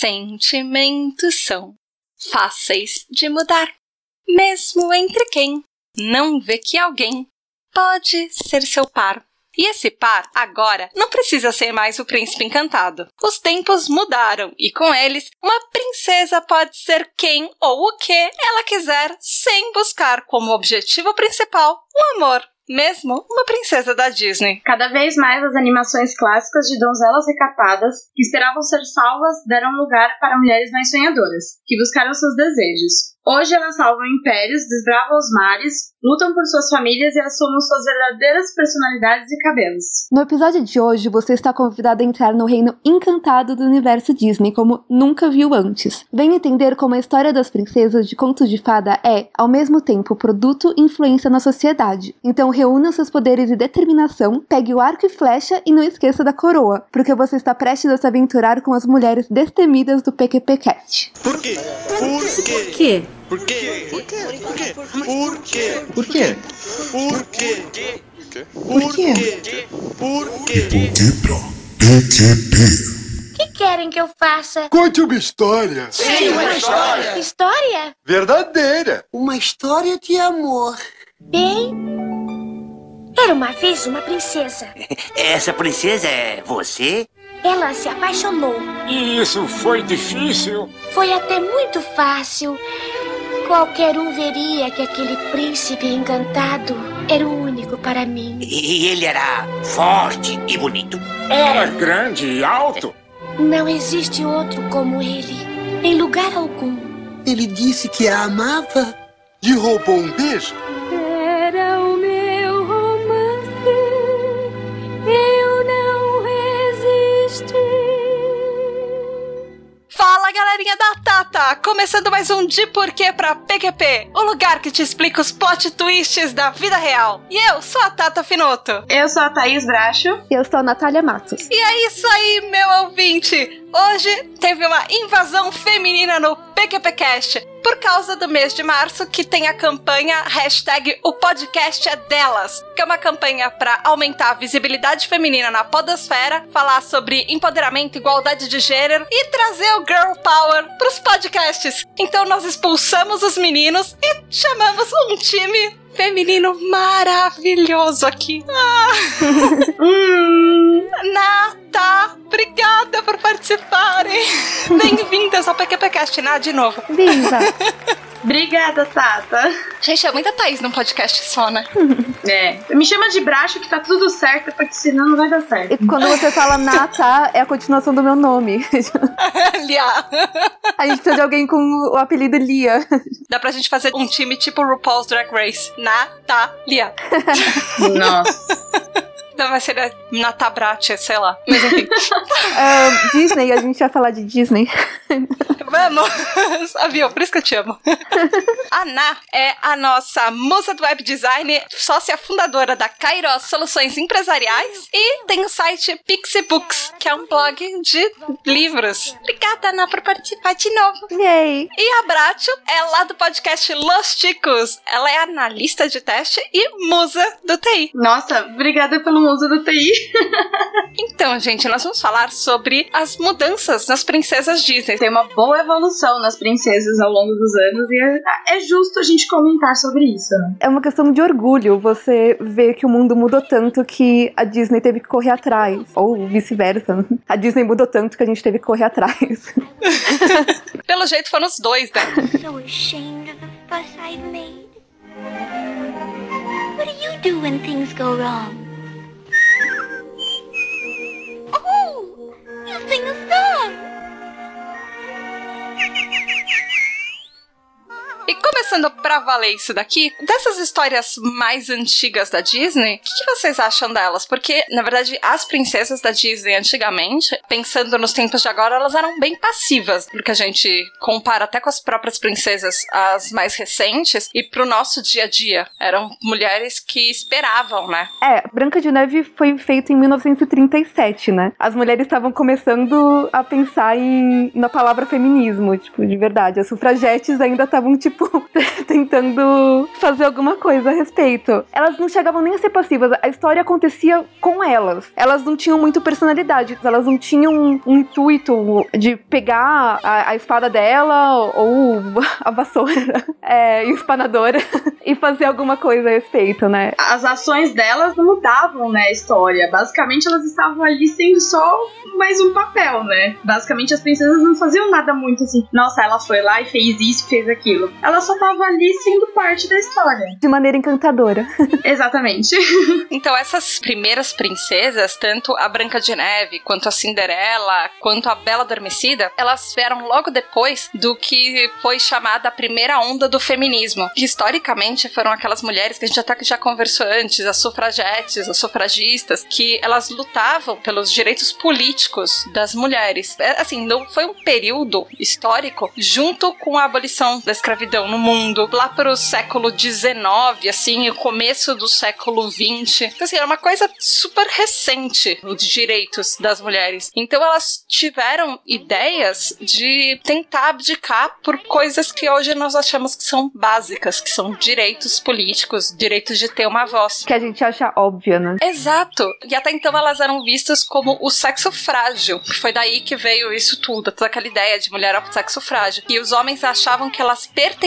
Sentimentos são fáceis de mudar, mesmo entre quem não vê que alguém pode ser seu par. E esse par, agora, não precisa ser mais o príncipe encantado. Os tempos mudaram e, com eles, uma princesa pode ser quem ou o que ela quiser, sem buscar como objetivo principal o amor mesmo uma princesa da Disney. Cada vez mais as animações clássicas de donzelas recatadas que esperavam ser salvas deram lugar para mulheres mais sonhadoras, que buscaram seus desejos. Hoje elas salvam impérios, desbravam os mares, lutam por suas famílias e assumem suas verdadeiras personalidades e cabelos. No episódio de hoje, você está convidado a entrar no reino encantado do universo Disney como nunca viu antes. Venha entender como a história das princesas de contos de fada é, ao mesmo tempo, produto e influência na sociedade. Então reúna seus poderes e determinação, pegue o arco e flecha e não esqueça da coroa, porque você está prestes a se aventurar com as mulheres destemidas do PQP Cat. Por quê? Por quê? Por quê? Por quê? Por quê? Por quê? Por quê? Por quê? Por quê? Por quê? Por quê? Quebra PQP. O que querem que eu faça? Conte uma história. Sim, uma história. História? Verdadeira. Uma história de amor. Bem. Era uma vez uma princesa. Essa princesa é você? Ela se apaixonou. E isso foi difícil? Foi até muito fácil. Qualquer um veria que aquele príncipe encantado era o único para mim. E ele era forte e bonito? Era grande e alto? Não existe outro como ele, em lugar algum. Ele disse que a amava. E roubou um beijo? Galerinha da Tata! Começando mais um De Porquê pra PQP, o lugar que te explica os plot twists da vida real. E eu sou a Tata Finoto. Eu sou a Thaís Bracho. Eu sou a Natália Matos. E é isso aí, meu ouvinte! Hoje teve uma invasão feminina no PQPcast por causa do mês de março que tem a campanha hashtag o podcast é delas, que é uma campanha para aumentar a visibilidade feminina na podosfera, falar sobre empoderamento, igualdade de gênero e trazer o girl power pros podcasts. Então nós expulsamos os meninos e chamamos um time feminino maravilhoso aqui. Ah. Nata, obrigada por participarem. Bem-vindas ao PQPcast, Ná, de novo. Viva! Obrigada, Tata. Gente, é muita Thaís num podcast só, né? É. Me chama de Bracho que tá tudo certo, porque senão não vai dar certo. E quando você fala Nata, é a continuação do meu nome. Lia. A gente precisa de alguém com o apelido Lia. Dá pra gente fazer um time tipo RuPaul's Drag Race. Natalia. Nossa. Não, vai ser a Natabrat, sei lá. Mas enfim. Ah, Disney, a gente vai falar de Disney. Vamos! Sabia, por isso que eu te amo. A Ná é a nossa musa do web design, sócia fundadora da Kairos Soluções Empresariais e tem o site Pixie Books, que é um blog de livros. Obrigada, Ná, por participar de novo. Yay! E a Bracho é lá do podcast Los Ticos. Ela é analista de teste e musa do TI. Nossa, obrigada pelo uso do TI. Então, gente, nós vamos falar sobre as mudanças nas princesas Disney. Tem uma boa evolução nas princesas ao longo dos anos e é, é justo a gente comentar sobre isso. né? É uma questão de orgulho você ver que o mundo mudou tanto que a Disney teve que correr atrás. Ou vice-versa. A Disney mudou tanto que a gente teve que correr atrás. Pelo jeito foram os dois, né? So ashamed of the fuss I've made. What do you do when things go wrong? Oh, you sing a song. E começando pra valer isso daqui, dessas histórias mais antigas da Disney, o que, que vocês acham delas? Porque, na verdade, as princesas da Disney antigamente, pensando nos tempos de agora, elas eram bem passivas, porque a gente compara até com as próprias princesas, as mais recentes, e pro nosso dia a dia. Eram mulheres que esperavam, né? É, Branca de Neve foi feito em 1937, né? As mulheres estavam começando a pensar em, na palavra feminismo, tipo, de verdade. As sufragetes ainda estavam, tipo, tentando fazer alguma coisa a respeito. Elas não chegavam nem a ser passivas, a história acontecia com elas. Elas não tinham muito personalidade, elas não tinham um, um intuito de pegar a, a, espada dela ou a vassoura é, espanadora e fazer alguma coisa a respeito, né? As ações delas não mudavam, né, a história. Basicamente elas estavam ali sendo só mais um papel, né? Basicamente as princesas não faziam nada muito assim. Nossa, ela foi lá e fez isso, fez aquilo. Ela só tava ali sendo parte da história. De maneira encantadora. Exatamente. então essas primeiras princesas, tanto a Branca de Neve, quanto a Cinderela, quanto a Bela Adormecida, elas vieram logo depois do que foi chamada a primeira onda do feminismo. Que historicamente foram aquelas mulheres que a gente até já conversou antes, as sufragetes, as sufragistas, que elas lutavam pelos direitos políticos das mulheres. É, assim, não foi um período histórico junto com a abolição da escravidão no mundo, lá para o século XIX, assim, o começo do século XX. Então, assim, era uma coisa super recente, os direitos das mulheres. Então, elas tiveram ideias de tentar abdicar por coisas que hoje nós achamos que são básicas, que são direitos políticos, direitos de ter uma voz. Que a gente acha óbvio, né? Exato. E até então elas eram vistas como o sexo frágil. Foi daí que veio isso tudo, toda aquela ideia de mulher ao sexo frágil. E os homens achavam que elas pertenciam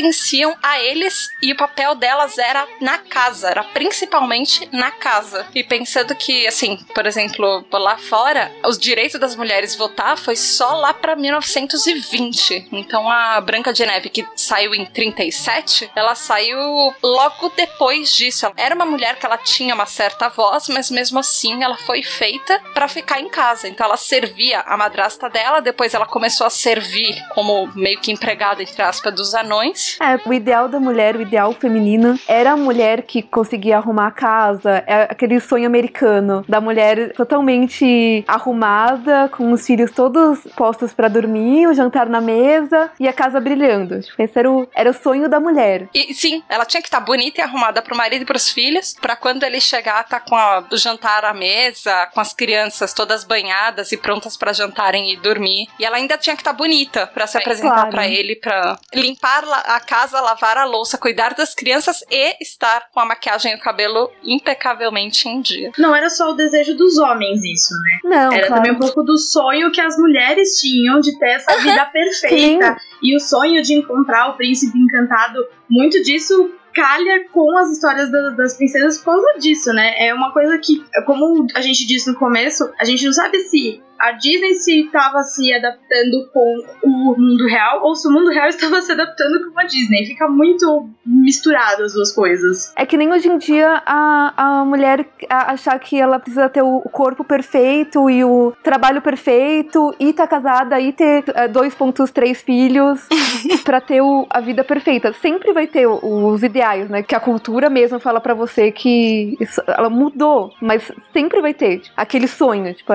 a eles e o papel delas era na casa, era principalmente na casa. E pensando que, assim, por exemplo, lá fora, os direitos das mulheres votar foi só lá para 1920. Então a Branca de Neve, que saiu em 37, ela saiu logo depois disso. Era uma mulher que ela tinha uma certa voz, mas mesmo assim ela foi feita para ficar em casa. Então ela servia a madrasta dela, depois ela começou a servir como meio que empregada, entre aspas, dos anões. É, o ideal da mulher, o ideal feminino, era a mulher que conseguia arrumar a casa, é aquele sonho americano da mulher totalmente arrumada, com os filhos todos postos para dormir, o jantar na mesa e a casa brilhando. Tipo, esse era o, era o sonho da mulher. E sim, ela tinha que estar tá bonita e arrumada pro marido e pros filhos, para quando ele chegar, tá com a, o jantar à mesa, com as crianças todas banhadas e prontas para jantarem e dormir. E ela ainda tinha que estar tá bonita para se é, apresentar claro. para ele, para limpar a casa, lavar a louça, cuidar das crianças e estar com a maquiagem e o cabelo impecavelmente em dia. Não era só o desejo dos homens isso, né? Não, era claro. também um pouco do sonho que as mulheres tinham de ter essa vida perfeita. Sim. E o sonho de encontrar o príncipe encantado, muito disso calha com as histórias das princesas por causa disso, né? É uma coisa que, como a gente disse no começo, a gente não sabe se a Disney se estava se adaptando com o mundo real ou se o mundo real estava se adaptando com a Disney. Fica muito misturado as duas coisas. É que nem hoje em dia a, a mulher achar que ela precisa ter o corpo perfeito e o trabalho perfeito e tá casada e ter 2.3 é, filhos para ter o, a vida perfeita. Sempre vai ter os ideais, né? Que a cultura mesmo fala para você que isso, ela mudou, mas sempre vai ter aquele sonho, tipo,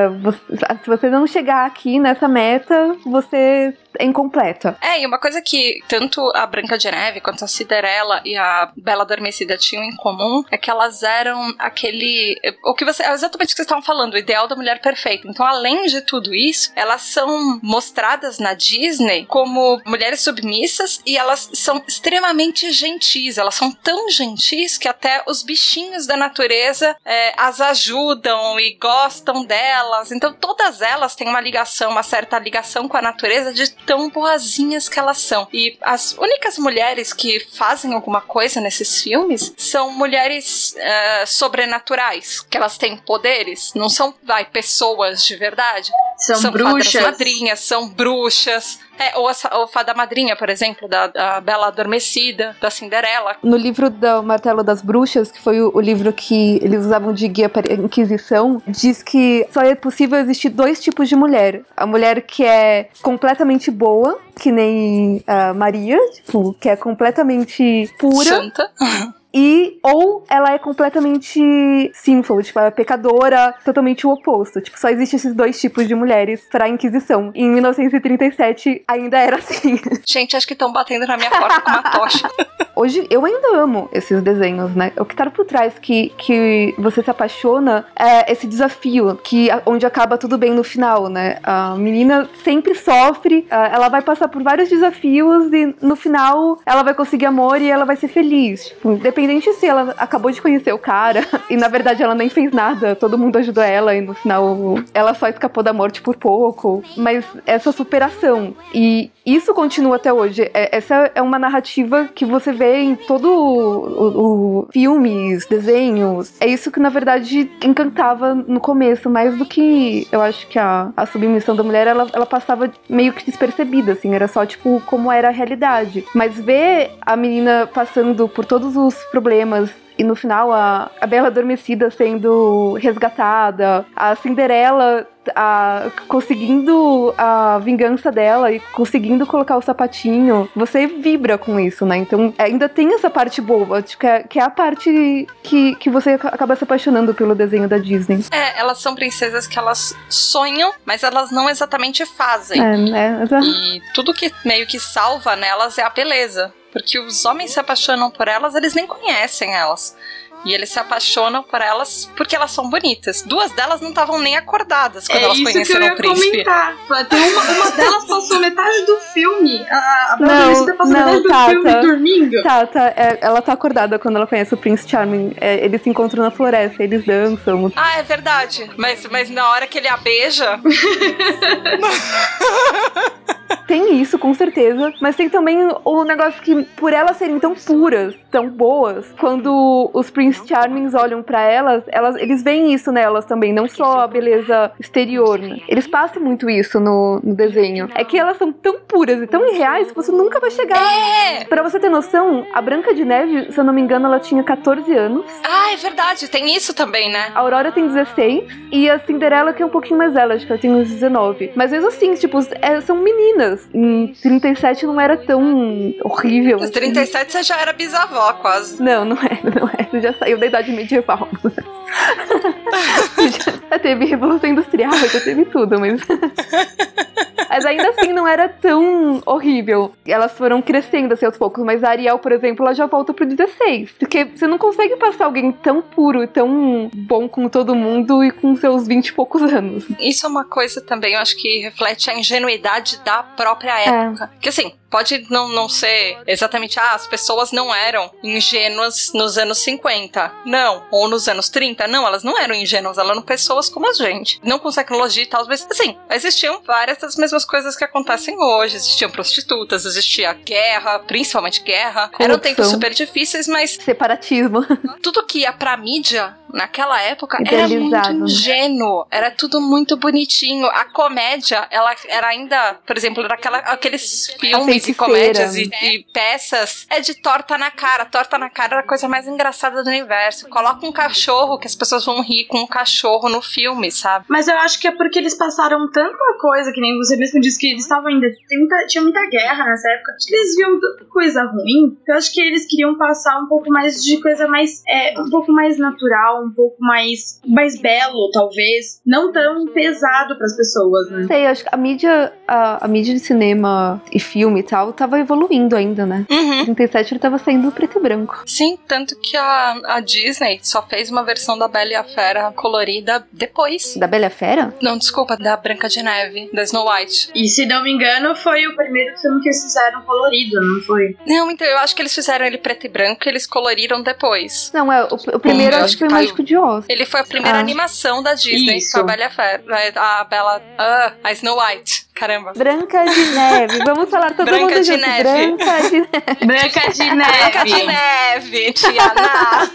se você não chegar aqui nessa meta, você é incompleta. É, e uma coisa que tanto a Branca de Neve quanto a Cinderela e a Bela Adormecida tinham em comum é que elas eram aquele. O que você. Exatamente o que vocês estavam falando, o ideal da mulher perfeita. Então, além de tudo isso, elas são mostradas na Disney como mulheres submissas e elas são extremamente gentis. Elas são tão gentis que até os bichinhos da natureza é, as ajudam e gostam delas. Então, todas elas têm uma ligação, uma certa ligação com a natureza de tão boazinhas que elas são. E as únicas mulheres que fazem alguma coisa nesses filmes são mulheres uh, sobrenaturais, que elas têm poderes, não são, vai, pessoas de verdade. São, são bruxas. madrinhas, são bruxas. É, ou, a, ou Fada Madrinha, por exemplo, da, da, Bela Adormecida, da Cinderela. No livro do Martelo das Bruxas, que foi o, o, livro que eles usavam de guia para a Inquisição, diz que só é possível existir dois tipos de mulher. A mulher que é completamente boa, que nem a Maria, tipo, que é completamente pura. Santa. E, ou ela é completamente sinful, tipo, ela é pecadora, totalmente o oposto. Tipo, só existem esses dois tipos de mulheres pra Inquisição. Em 1937 ainda era assim. Gente, acho que estão batendo na minha porta com uma tocha. hoje eu ainda amo esses desenhos, né? O que tá por trás que, que você se apaixona é esse desafio, que onde acaba tudo bem no final, né? A menina sempre sofre, ela vai passar por vários desafios e no final ela vai conseguir amor e ela vai ser feliz. Tipo, independente se ela acabou de conhecer o cara e na verdade ela nem fez nada, todo mundo ajudou ela e no final ela só escapou da morte por pouco. Mas essa superação e isso continua até hoje. É, essa é uma narrativa que você vê em todo o, o filmes, desenhos. É isso que na verdade encantava no começo, mais do que eu acho que a, a submissão da mulher ela, ela passava meio que despercebida, assim, era só tipo como era a realidade. Mas ver a menina passando por todos os problemas e no final a, a Bela Adormecida sendo resgatada, a Cinderela a, conseguindo a vingança dela e conseguindo colocar o sapatinho, você vibra com isso, né? Então ainda tem essa parte boa, que, é, que é a parte que, que você acaba se apaixonando pelo desenho da Disney. É, elas são princesas que elas sonham, mas elas não exatamente fazem. É, né? E tudo que meio que salva nelas é a beleza. Porque os homens se apaixonam por elas, eles nem conhecem elas. E eles se apaixonam por elas porque elas são bonitas. Duas delas não estavam nem acordadas quando é elas conheceram o príncipe. Comentar. Tem uma, uma delas passou metade do filme. A, a não, passou não, metade Tata, do filme dormindo. Tata, é, ela tá acordada quando ela conhece o Prince Charming. É, eles se encontram na floresta, eles dançam. Ah, é verdade. Mas, mas na hora que ele a beija. tem isso, com certeza. Mas tem também o negócio que, por elas serem tão puras, tão boas, quando os Prince Charmings olham para elas, elas, eles veem isso nelas também, não só a beleza exterior, né? Eles passam muito isso no, no desenho. É que elas são tão puras e tão irreais que você nunca vai chegar. É! Pra você ter noção, a Branca de Neve, se eu não me engano, ela tinha 14 anos. Ah, é verdade, tem isso também, né? A Aurora tem 16 e a Cinderela, que é um pouquinho mais ela tem uns 19. Mas mesmo assim, tipo, é, são meninas. Em 37 não era tão horrível. Em 37 você já era bisavó, quase. Não, não é, não é. Você já saiu da idade medieval. já teve Revolução Industrial, já teve tudo, mas. Mas ainda assim não era tão horrível. Elas foram crescendo assim aos poucos, mas a Ariel, por exemplo, ela já volta pro 16. Porque você não consegue passar alguém tão puro e tão bom com todo mundo e com seus 20 e poucos anos. Isso é uma coisa também, eu acho que reflete a ingenuidade da própria época. É. Que assim, pode não, não ser exatamente, ah, as pessoas não eram ingênuas nos anos 50. Não. Ou nos anos 30. Não, elas não eram ingênuas, elas eram pessoas como a gente. Não com tecnologia e tal, mas assim, existiam várias das mesmas coisas que acontecem hoje. Existiam prostitutas, existia guerra, principalmente guerra. Corrupção. Eram tempos super difíceis, mas. Separatismo. Tudo que ia pra mídia naquela época era muito ingênuo, era tudo muito bonitinho. A comédia, ela era ainda, por exemplo, daquela, aqueles filmes e comédias e, e, peças, é de torta na cara. Torta na cara era a coisa mais engraçada do universo. Coloca um cachorro que as pessoas vão rir com um cachorro no filme, sabe? Mas eu acho que é porque eles passaram tanta coisa, que nem você mesmo disse que eles estavam ainda. Tinha muita, tinha muita guerra nessa época. Eles viam tanta coisa ruim. Eu acho que eles queriam passar um pouco mais de coisa mais. É, um pouco mais natural, um pouco mais, mais belo, talvez. Não tão pesado para as pessoas, né? Sei, acho que a mídia, a, a, mídia de cinema e filme e tal tava evoluindo ainda, né? Uhum. Em 37 ele tava saindo preto e branco. Sim, tanto que a, a Disney só fez uma versão da Bela e a Fera colorida depois. Da Bela e a Fera? Não, desculpa, da Branca de Neve, da Snow White. E se não me engano, foi o primeiro filme que eles fizeram colorido, não foi? Não, então eu acho que eles fizeram ele preto e branco e eles coloriram depois. Não, é, o, o primeiro hum, acho que foi o Mágico de Oz. Ele foi a primeira ah. animação da Disney Isso. com a Bela Fera. A Bela. Ah, a Snow White. Caramba. Branca de Neve. Vamos falar todo Branca mundo de junto. Neve. Branca de Neve. Branca de Neve. Branca de Neve, Tiana.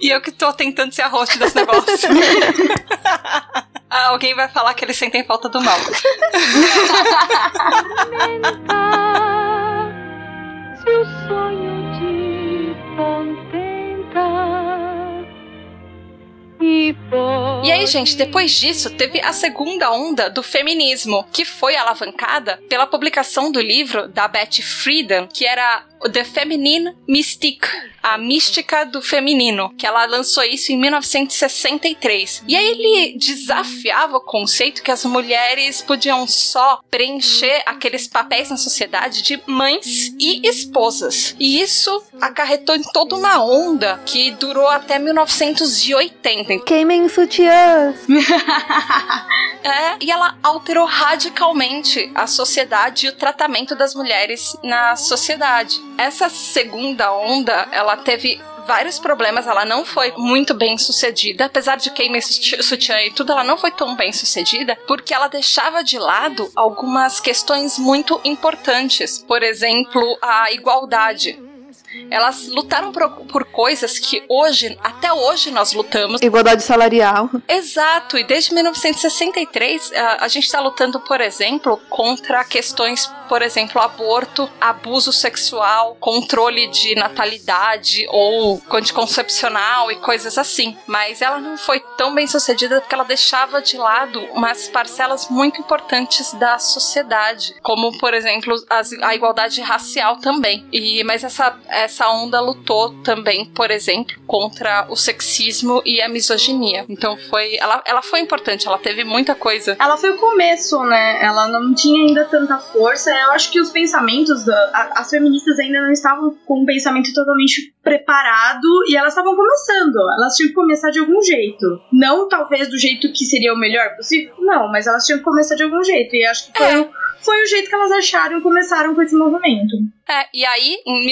e eu que tô tentando ser a host desse negócio. Ah, alguém vai falar que eles sentem falta do mal. Se o sonho te contenta e aí gente, depois disso, teve a segunda onda do feminismo, que foi alavancada pela publicação do livro da Betty Friedan, que era The Feminine Mystique, a mística do feminino, que ela lançou isso em 1963. E aí ele desafiava o conceito que as mulheres podiam só preencher aqueles papéis na sociedade de mães e esposas. E isso acarretou em toda uma onda que durou até 1980. Queimem sutiãs! É, e ela alterou radicalmente a sociedade e o tratamento das mulheres na sociedade. Essa segunda onda, ela teve vários problemas, ela não foi muito bem sucedida, apesar de queimar sutiã e tudo, ela não foi tão bem sucedida, porque ela deixava de lado algumas questões muito importantes, por exemplo, a igualdade. Elas lutaram por, por, coisas que hoje, até hoje, nós lutamos. Igualdade salarial. Exato, e desde 1963 a, a gente está lutando, por exemplo, contra questões, por exemplo, aborto, abuso sexual, controle de natalidade ou anticoncepcional e coisas assim. Mas ela não foi tão bem sucedida porque ela deixava de lado umas parcelas muito importantes da sociedade, como, por exemplo, as, a igualdade racial também. E, mas essa essa onda lutou também, por exemplo, contra o sexismo e a misoginia. Então foi, ela, ela foi importante, ela teve muita coisa. Ela foi o começo, né? Ela não tinha ainda tanta força. Eu acho que os pensamentos, da, a, as feministas ainda não estavam com um pensamento totalmente preparado e elas estavam começando. Elas tinham que começar de algum jeito. Não talvez do jeito que seria o melhor possível, não, mas elas tinham que começar de algum jeito. E acho que foi, é. foi o jeito que elas acharam e começaram com esse movimento. É, e aí, em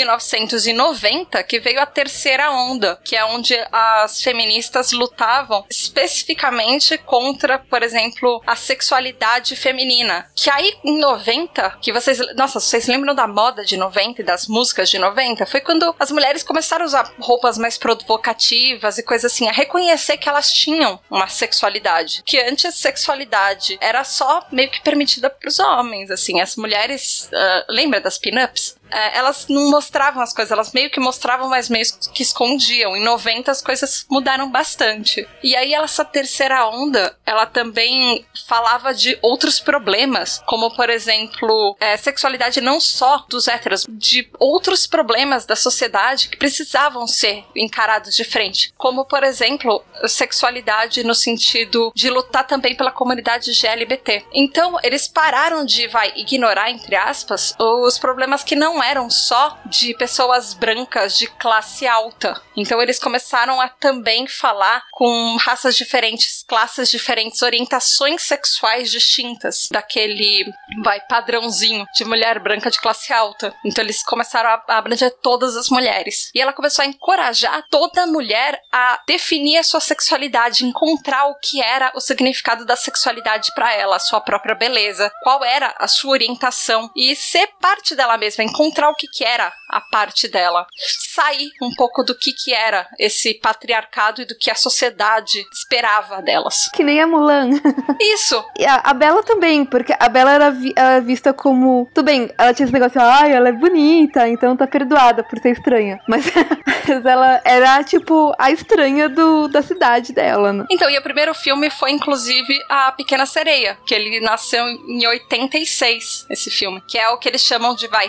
1990, que veio a terceira onda, que é onde as feministas lutavam especificamente contra, por exemplo, a sexualidade feminina. Que aí, em 90, que vocês. Nossa, vocês lembram da moda de 90 e das músicas de 90? Foi quando as mulheres começaram a usar roupas mais provocativas e coisas assim, a reconhecer que elas tinham uma sexualidade. Que antes a sexualidade era só meio que permitida para os homens, assim. As mulheres. Uh, lembra das pin-ups? É, elas não mostravam as coisas, elas meio que mostravam, mas meio que escondiam. Em 90 as coisas mudaram bastante. E aí essa terceira onda, ela também falava de outros problemas, como por exemplo, é, sexualidade não só dos héteros, de outros problemas da sociedade que precisavam ser encarados de frente, como por exemplo, sexualidade no sentido de lutar também pela comunidade GLBT. Então, eles pararam de, vai, ignorar, entre aspas, os problemas que não eram só de pessoas brancas de classe alta. Então eles começaram a também falar com raças diferentes, classes diferentes, orientações sexuais distintas daquele vai padrãozinho de mulher branca de classe alta. Então eles começaram a abranger todas as mulheres. E ela começou a encorajar toda mulher a definir a sua sexualidade, encontrar o que era o significado da sexualidade para ela, a sua própria beleza, qual era a sua orientação e ser parte dela mesma, encontrar encontrar o que, que era a parte dela. Sair um pouco do que, que era esse patriarcado e do que a sociedade esperava delas. Que nem a Mulan. Isso! E a, a Bela também, porque a Bela era, vi, era, vista como. Tudo bem, ela tinha esse negócio, ai, ah, ela é bonita, então tá perdoada por ser estranha. Mas, mas ela era, tipo, a estranha do, da cidade dela, né? Então, e o primeiro filme foi, inclusive, A Pequena Sereia, que ele nasceu em 86, esse filme, que é o que eles chamam de, vai,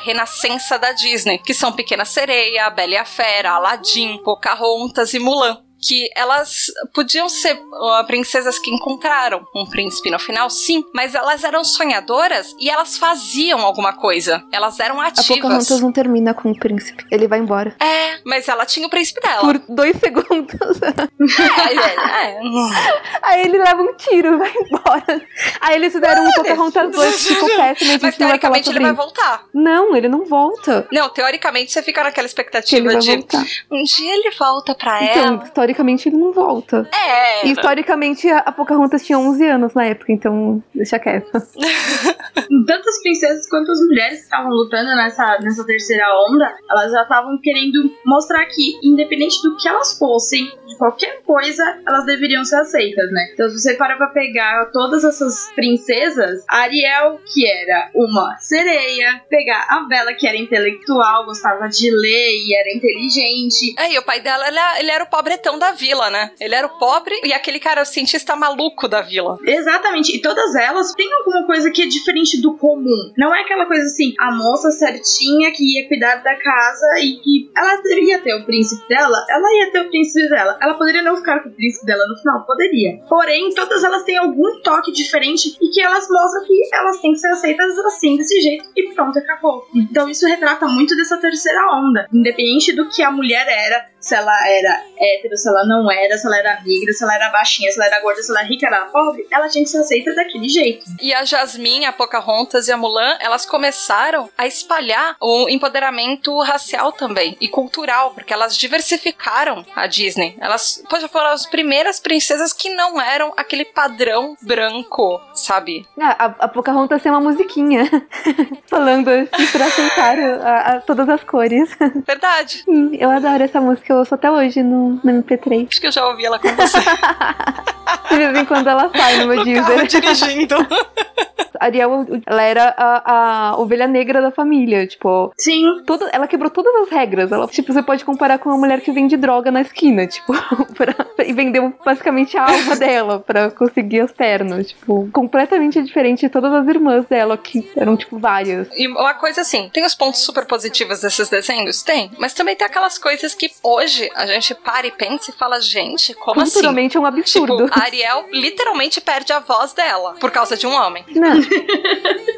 da Disney, que são Pequena Sereia, Bela e a Fera, Aladdin, Pocahontas e Mulan que elas podiam ser uh, princesas que encontraram um príncipe no final, sim, mas elas eram sonhadoras e elas faziam alguma coisa. Elas eram ativas. A Pocahontas não termina com o príncipe, ele vai embora. É, mas ela tinha o príncipe dela. Por dois segundos. é, é, é. Aí ele leva um tiro e vai embora. Aí eles fizeram um Pocahontas 2 tipo péssimo. Mas teoricamente ele vai voltar. Não, ele não volta. Não, teoricamente você fica naquela expectativa de voltar. um dia ele volta pra então, ela. Historicamente ele não volta. É. E historicamente a Pocahontas tinha 11 anos na época, então deixa quieto. Tanto as princesas quanto as mulheres que estavam lutando nessa, nessa terceira onda, elas já estavam querendo mostrar que, independente do que elas fossem, de qualquer coisa elas deveriam ser aceitas, né? Então, se você para pra pegar todas essas princesas, a Ariel, que era uma sereia, pegar a Bela, que era intelectual, gostava de ler e era inteligente. É, e o pai dela, ele, ele era o pobretão da vila, né? Ele era o pobre e aquele cara, o cientista maluco da vila. Exatamente. E todas elas têm alguma coisa que é diferente do comum. Não é aquela coisa assim, a moça certinha que ia cuidar da casa e que ela ia ter o príncipe dela, ela ia ter o príncipe dela. Ela poderia não ficar com o príncipe dela no final, poderia. Porém, todas elas têm algum toque diferente e que elas mostram que elas têm que ser aceitas assim, desse jeito, e pronto, acabou. Então isso retrata muito dessa terceira onda. Independente do que a mulher era, se ela era hétero, se ela não era, se ela era negra, se ela era baixinha, se ela era gorda, se ela era rica, era pobre, ela tinha que ser aceita daquele jeito. E a Jasmine, a Pocahontas e a Mulan, elas começaram a espalhar o empoderamento racial também e cultural, porque elas diversificaram a Disney. Elas, poxa, foram as primeiras princesas que não eram aquele padrão branco, sabe? Ah, a, a Pocahontas tem uma musiquinha falando assim pra aceitar a, a, todas as cores. Verdade. Sim, eu adoro essa música, eu ouço até hoje no, no MP3. Acho que eu já ouvi ela com você. De vez em quando ela sai no meu no Deezer. carro dirigindo. Ariel, ela era a, a ovelha negra da família, tipo. Sim. Tudo, ela quebrou todas as regras. Ela, tipo, você pode comparar com uma mulher que vende droga na esquina, tipo, pra, e vendeu basicamente a alma dela pra conseguir as pernas, tipo, completamente diferente de todas as irmãs dela, que eram, tipo, várias. E uma coisa assim, tem os pontos super positivos desses desenhos? Tem. Mas também tem aquelas coisas que hoje a gente para e pensa e fala, gente, como assim? É um absurdo. Tipo, a Ariel literalmente perde a voz dela por causa de um homem. Não.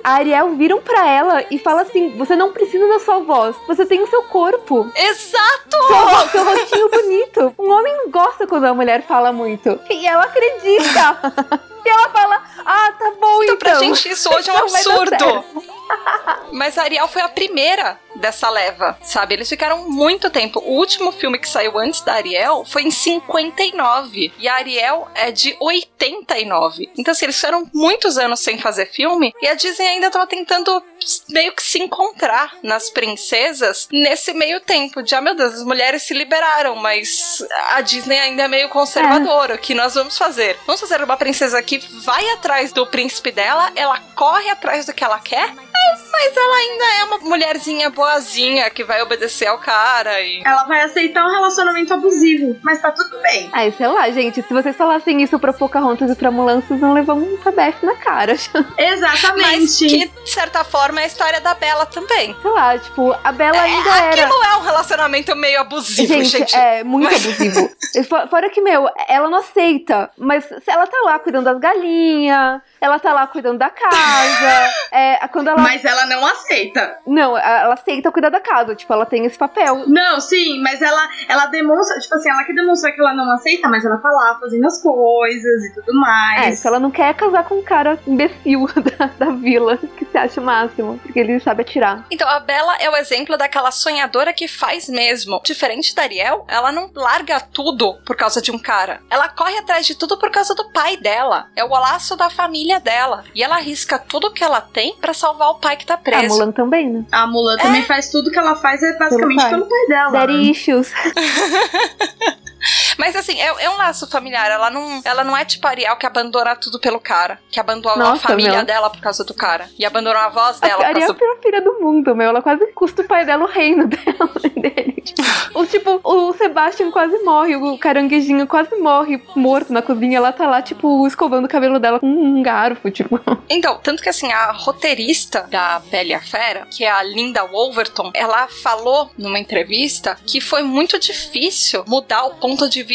A Ariel viram pra ela e fala assim: você não precisa da sua voz, você tem o seu corpo. Exato! Seu, seu rostinho bonito. Um homem gosta quando a mulher fala muito. E ela acredita. E ela fala: Ah, tá bom, então. Então, pra gente, isso hoje é um absurdo. Mas a Ariel foi a primeira dessa leva, sabe? Eles ficaram muito tempo. O último filme que saiu antes da Ariel foi em 59. E a Ariel é de 89. Então, assim, eles ficaram muitos anos sem fazer filme. E a Disney ainda tava tentando meio que se encontrar nas princesas nesse meio tempo. De, ah, meu Deus, as mulheres se liberaram, mas a Disney ainda é meio conservadora. O que nós vamos fazer? Vamos fazer uma princesa que vai atrás do príncipe dela, ela corre atrás do que ela quer, mas ela ainda é uma mulherzinha boazinha que vai obedecer ao cara e. Ela vai aceitar um relacionamento abusivo, mas tá tudo bem. Ai, sei lá, gente, se vocês falassem isso pra Pocahontas e pra Mulan, vocês vão levar um tabef na cara. Exatamente. Mas que, de certa forma, é a história da Bela também. Sei lá, tipo, a Bela ainda É, era. aquilo é um relacionamento meio abusivo, gente. Gente, é muito Mas- abusivo. Fo- Fora que, meu, ela não aceita. Mas ela tá lá cuidando das galinhas, ela tá lá cuidando da casa. é, quando ela. Mas ela não aceita. Não, ela aceita cuidar da casa. Tipo, ela tem esse papel. Não, sim, mas ela, ela demonstra, tipo assim, ela quer demonstrar que ela não aceita, mas ela tá lá fazendo as coisas e tudo É, mais. que ela não quer casar com um cara imbecil da, da vila, que se acha o máximo, porque ele sabe atirar. Então, a Bela é o exemplo daquela sonhadora que faz mesmo. Diferente da Ariel, ela não larga tudo por causa de um cara. Ela corre atrás de tudo por causa do pai dela. É o laço da família dela. E ela arrisca tudo que ela tem pra salvar o pai que tá A preso. Mulan também, né? A Mulan também faz tudo que ela faz é basicamente pai. pelo pai dela. Daddy né? issues. Mas assim, é, é um laço familiar. Ela não, ela não é tipo a Ariel que abandona tudo pelo cara. Que abandonou a Nossa, família meu. dela por causa do cara. E abandonou a voz dela A Ariel é causa a do. pior filha do mundo, meu. Ela quase custa o pai dela o reino dela, dele. Tipo, o, tipo, o Sebastian quase morre, o caranguejinho quase morre morto na cozinha. Ela tá lá, tipo, escovando o cabelo dela com um garfo, tipo. Então, tanto que assim, a roteirista da Bela a Fera, que é a Linda Wolverton, ela falou numa entrevista que foi muito difícil mudar o ponto de vista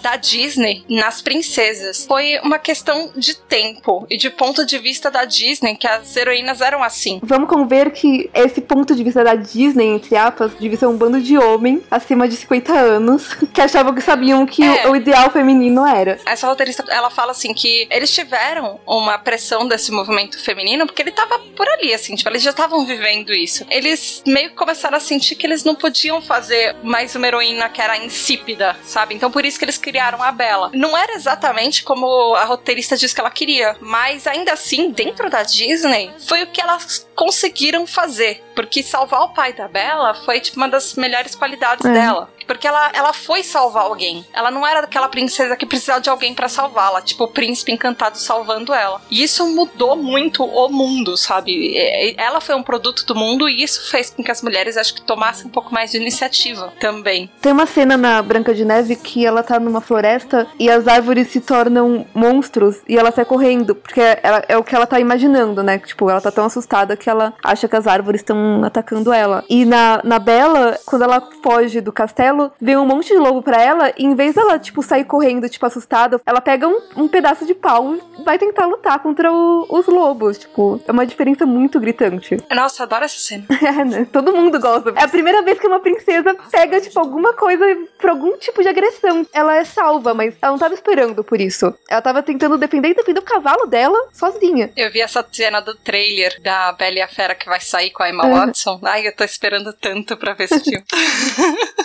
da Disney nas princesas. Foi uma questão de tempo e de ponto de vista da Disney que as heroínas eram assim. Vamos conver que esse ponto de vista da Disney, entre aspas, devia ser um bando de homem acima de 50 anos que achavam que sabiam que É. o, o ideal feminino era. Essa roteirista, ela fala assim que eles tiveram uma pressão desse movimento feminino porque ele tava por ali, assim, tipo, eles já estavam vivendo isso. Eles meio que começaram a sentir que eles não podiam fazer mais uma heroína que era insípida, sabe? Então por isso que eles criaram a Bela. Não era exatamente como a roteirista disse que ela queria, mas ainda assim, dentro da Disney, foi o que elas conseguiram fazer. Porque salvar o pai da Bela foi, tipo, uma das melhores qualidades É. dela. Porque ela, ela foi salvar alguém. Ela não era aquela princesa que precisava de alguém para salvá-la, tipo o príncipe encantado salvando ela. E isso mudou muito o mundo, sabe? Ela foi um produto do mundo e isso fez com que as mulheres acho que tomassem um pouco mais de iniciativa também. Tem uma cena na Branca de Neve que ela tá numa floresta e as árvores se tornam monstros e ela sai correndo, porque ela, é o que ela tá imaginando, né? Tipo, ela tá tão assustada que ela acha que as árvores estão atacando ela. E na, na Bela, quando ela foge do castelo, vem um monte de lobo para ela e em vez dela, tipo, sair correndo, tipo, assustada, ela pega um, um pedaço de pau e vai tentar lutar contra o, os lobos. Tipo, é uma diferença muito gritante. Nossa, adoro essa cena. é, né? Todo mundo gosta. É a primeira vez que uma princesa pega, tipo, alguma coisa por algum tipo de agressão. Ela é salva, mas ela não tava esperando por isso. Ela tava tentando defender e defender o cavalo dela sozinha. Eu vi essa cena do trailer da Bela e a Fera que vai sair com a Emma Watson. Ai, eu tô esperando tanto pra ver esse filme.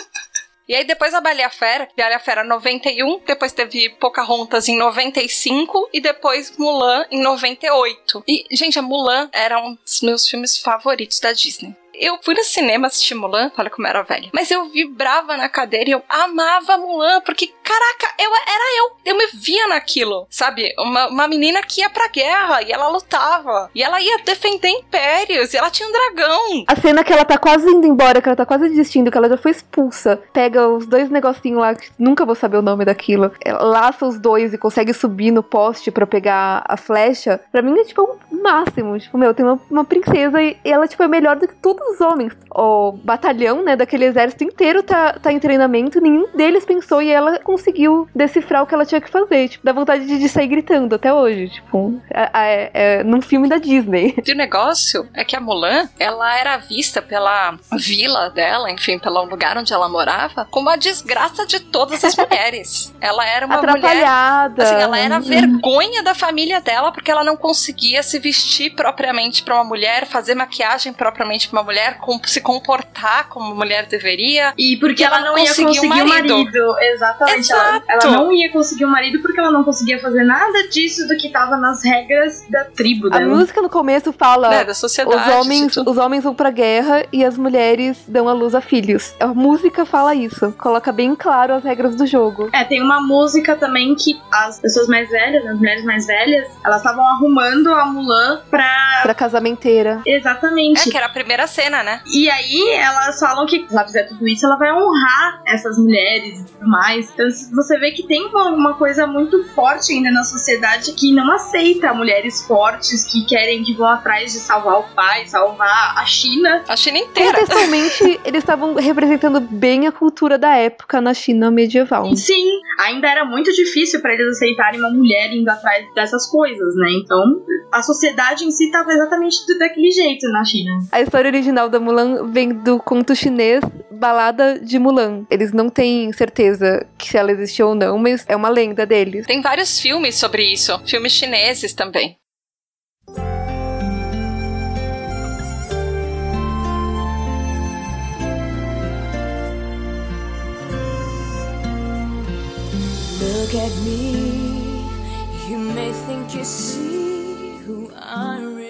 E aí depois a Bela e a Fera, Bela e a Fera 91, depois teve Pocahontas em 95 e depois Mulan em 98. E, gente, a Mulan era um dos meus filmes favoritos da Disney. Eu fui no cinema assistir Mulan, olha como era velha. Mas eu vibrava na cadeira e eu amava Mulan, porque, caraca, eu era eu. Eu me via naquilo, sabe? Uma, uma menina que ia pra guerra e ela lutava. E ela ia defender impérios e ela tinha um dragão. A cena que ela tá quase indo embora, que ela tá quase desistindo, que ela já foi expulsa. Pega os dois negocinhos lá, que nunca vou saber o nome daquilo. Ela laça os dois e consegue subir no poste para pegar a flecha. Pra mim é tipo o um máximo. Tipo, meu, tem uma, uma princesa e ela, tipo, é melhor do que tudo os homens. O batalhão, né, daquele exército inteiro tá, tá em treinamento, nenhum deles pensou e ela decifrar o que ela tinha que fazer. Tipo, dá vontade de, de sair gritando até hoje. Tipo, é, é, é, num filme da Disney. E o negócio é que a Mulan, ela era vista pela vila dela, enfim, pelo lugar onde ela morava, como a desgraça de todas as mulheres. ela era uma Atrapalhada. mulher. Assim, ela era a vergonha da família dela porque ela não conseguia se vestir propriamente para uma mulher, fazer maquiagem propriamente para uma mulher mulher se comportar como mulher deveria. E porque ela, ela não ia conseguir um marido. marido. Exatamente. Ela, ela, não ia conseguir um marido porque ela não conseguia fazer nada disso do que tava nas regras da tribo dela. A música no começo fala: é, da sociedade, os homens, os homens vão pra guerra e as mulheres dão à luz a filhos. A música fala isso, coloca bem claro as regras do jogo. É, tem uma música também que as pessoas mais velhas, as mulheres mais velhas, elas estavam arrumando a Mulan pra. pra casamenteira. Exatamente. É, que era a primeira cena cena, né? E aí elas falam que se ela fizer tudo isso, ela vai honrar essas mulheres e tudo mais. Então você vê que tem uma, uma coisa muito forte ainda na sociedade que não aceita mulheres fortes que querem, que vão atrás de salvar o pai, salvar a China. A China inteira. Contextualmente, eles estavam representando bem a cultura da época na China medieval. Sim, ainda era muito difícil para eles aceitarem uma mulher indo atrás dessas coisas, né? Então, a sociedade em si estava exatamente daquele jeito na China. A história original original da Mulan vem do conto chinês Balada de Mulan. Eles não têm certeza que se ela existiu ou não, mas é uma lenda deles. Tem vários filmes sobre isso, filmes chineses também. Look at me, you may think you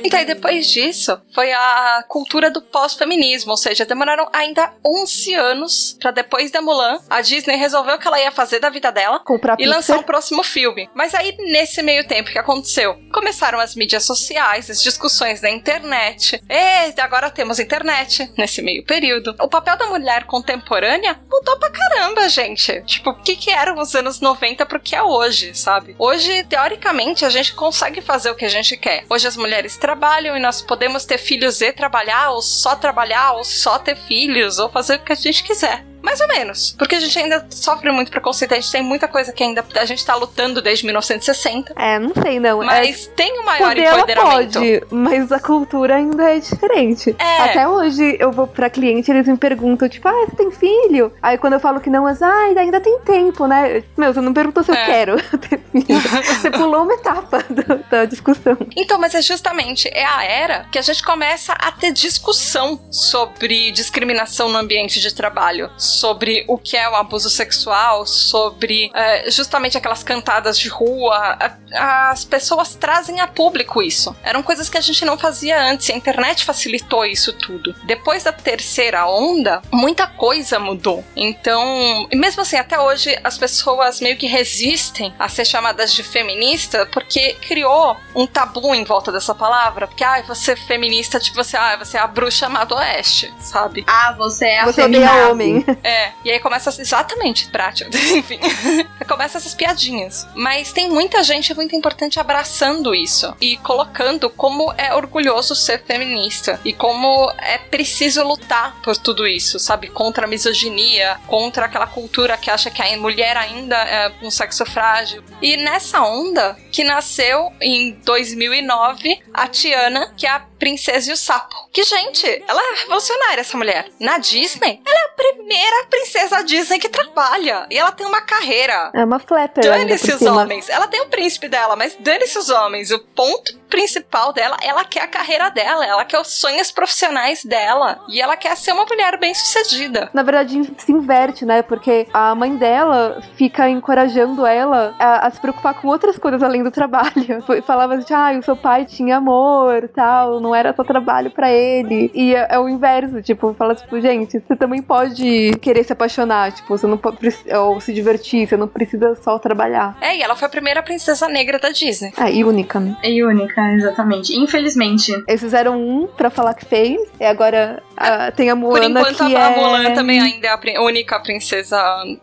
então, e depois disso, foi a cultura do pós-feminismo, ou seja, demoraram ainda 11 anos para depois da Mulan, a Disney resolveu o que ela ia fazer da vida dela Comprar e lançar o um próximo filme. Mas aí, nesse meio tempo, o que aconteceu? Começaram as mídias sociais, as discussões na internet. E agora temos internet nesse meio período. O papel da mulher contemporânea mudou pra caramba, gente. Tipo, o que, que eram os anos 90 pro que é hoje, sabe? Hoje, teoricamente, a gente consegue fazer o que a gente quer. Hoje as mulheres trabalham trabalham e nós podemos ter filhos e trabalhar, ou só trabalhar, ou só ter filhos, ou fazer o que a gente quiser. Mais ou menos. Porque a gente ainda sofre muito preconceito. A gente tem muita coisa que ainda a gente tá lutando desde 1960. É, não sei, não. Mas é, tem o maior poder empoderamento. Ela pode, mas a cultura ainda é diferente. É. Até hoje eu vou pra cliente eles me perguntam, tipo, ah, você tem filho? Aí quando eu falo que não, mas ah, ainda, ainda tem tempo, né? Meu, você não perguntou se é. eu quero ter filho. você pulou uma etapa do, da discussão. Então, mas é justamente é a era que a gente começa a ter discussão sobre discriminação no ambiente de trabalho sobre o que é o abuso sexual, sobre é, justamente aquelas cantadas de rua. A, as pessoas trazem a público isso. Eram coisas que a gente não fazia antes. A internet facilitou isso tudo. Depois da terceira onda, muita coisa mudou. Então, e mesmo assim, até hoje as pessoas meio que resistem a ser chamadas de feminista porque criou um tabu em volta dessa palavra. Porque, ah, você é feminista, tipo, você, ah, você é a bruxa do oeste, sabe? Ah, você é a Você odeia homem. É, e aí começa exatamente, prático, enfim. começa essas piadinhas. Mas tem muita gente muito importante abraçando isso e colocando como é orgulhoso ser feminista e como é preciso lutar por tudo isso, sabe? Contra a misoginia, contra aquela cultura que acha que a mulher ainda é um sexo frágil. E nessa onda que nasceu em 2009 a Tiana, que é a Princesa e o Sapo. Que, gente, ela é revolucionária, essa mulher. Na Disney, ela é a primeira princesa Disney que trabalha. E ela tem uma carreira. É uma flapper. Dane-se os cima. homens. Ela tem o príncipe dela, mas dane-se os homens. O ponto principal dela, ela quer a carreira dela, ela quer os sonhos profissionais dela. E ela quer ser uma mulher bem sucedida. Na verdade, se inverte, né? Porque a mãe dela fica encorajando ela a, a se preocupar com outras coisas além do trabalho. Foi- Falava assim, ah, o seu pai tinha amor, tal, não era só trabalho pra ele. E é, é o inverso, tipo, fala tipo, gente, você também pode querer se apaixonar, tipo, você não pode ou se divertir, você não precisa só trabalhar. É, e ela foi a primeira princesa negra da Disney. Ah, e única, né? É única, exatamente. Infelizmente. Eles fizeram um pra falar que fez, e agora ah, tem a Por Moana enquanto, que a é... Mulan também ainda é a única princesa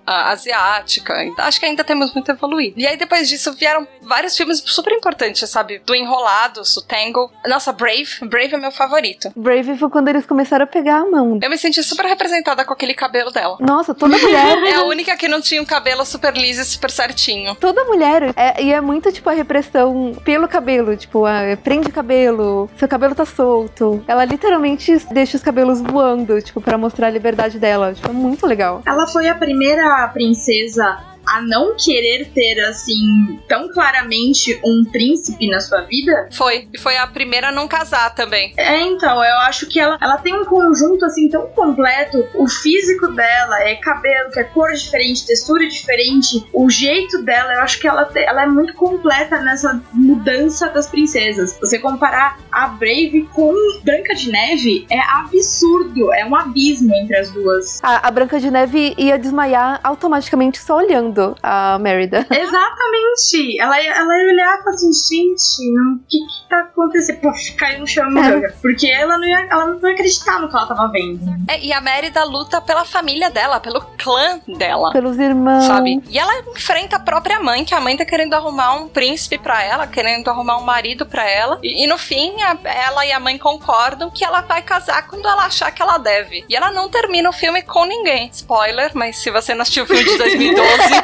ah, asiática. Acho que ainda temos muito a evoluir. E aí, depois disso, vieram vários filmes super importantes, sabe? Do Enrolados, o Tangle. Nossa, Brave. Brave é meu favorito. Brave foi quando eles começaram a pegar a mão. Eu me senti super representada com aquele cabelo dela. Nossa, toda mulher É a única que não tinha um cabelo super liso e super certinho. Toda mulher. É, e é muito, tipo, a repressão pelo cabelo. Tipo, ah, prende o cabelo, seu cabelo tá solto. Ela literalmente deixa os cabelos voando, tipo, pra mostrar a liberdade dela. Tipo, é muito legal. Ela foi a primeira princesa a não querer ter, assim, tão claramente um príncipe na sua vida? Foi. E foi a primeira a não casar também. É, então, eu acho que ela, ela tem um conjunto, assim, tão completo. O físico dela é cabelo, que é cor diferente, textura diferente, o jeito dela, eu acho que ela, ela é muito completa nessa mudança das princesas. Você comparar a Brave com Branca de Neve é absurdo, é um abismo entre as duas. A, a Branca de Neve ia desmaiar automaticamente só olhando a Mérida. Exatamente! Ela, ia- ela ia olhar e falar assim, gente, o que que tá acontecendo? Pô, caiu no chão morreu. Porque ela não, ia, ela não ia acreditar no que ela tava vendo. É, e a Mérida luta pela família dela, pelo clã dela. Pelos irmãos. Sabe? E ela enfrenta a própria mãe, que a mãe tá querendo arrumar um príncipe pra ela, querendo arrumar um marido pra ela. E, e no fim, a- ela e a mãe concordam que ela vai casar quando ela achar que ela deve. E ela não termina o filme com ninguém. Spoiler, mas se você não assistiu o filme de 2012,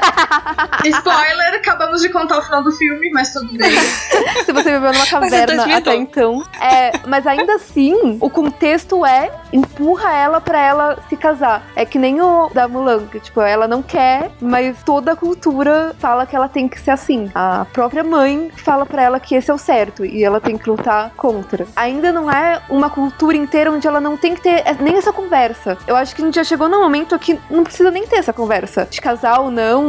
Spoiler, acabamos de contar o final do filme, mas tudo bem. Se você viveu numa é caverna 2012. até então. É, mas ainda assim, o contexto é empurra ela pra ela se casar. É que nem o da Mulan, que, tipo, ela não quer, mas toda a cultura fala que ela tem que ser assim. A própria mãe fala pra ela que esse é o certo e ela tem que lutar contra. Ainda não é uma cultura inteira onde ela não tem que ter nem essa conversa. Eu acho que a gente já chegou num momento que não precisa nem ter essa conversa. De casar ou não,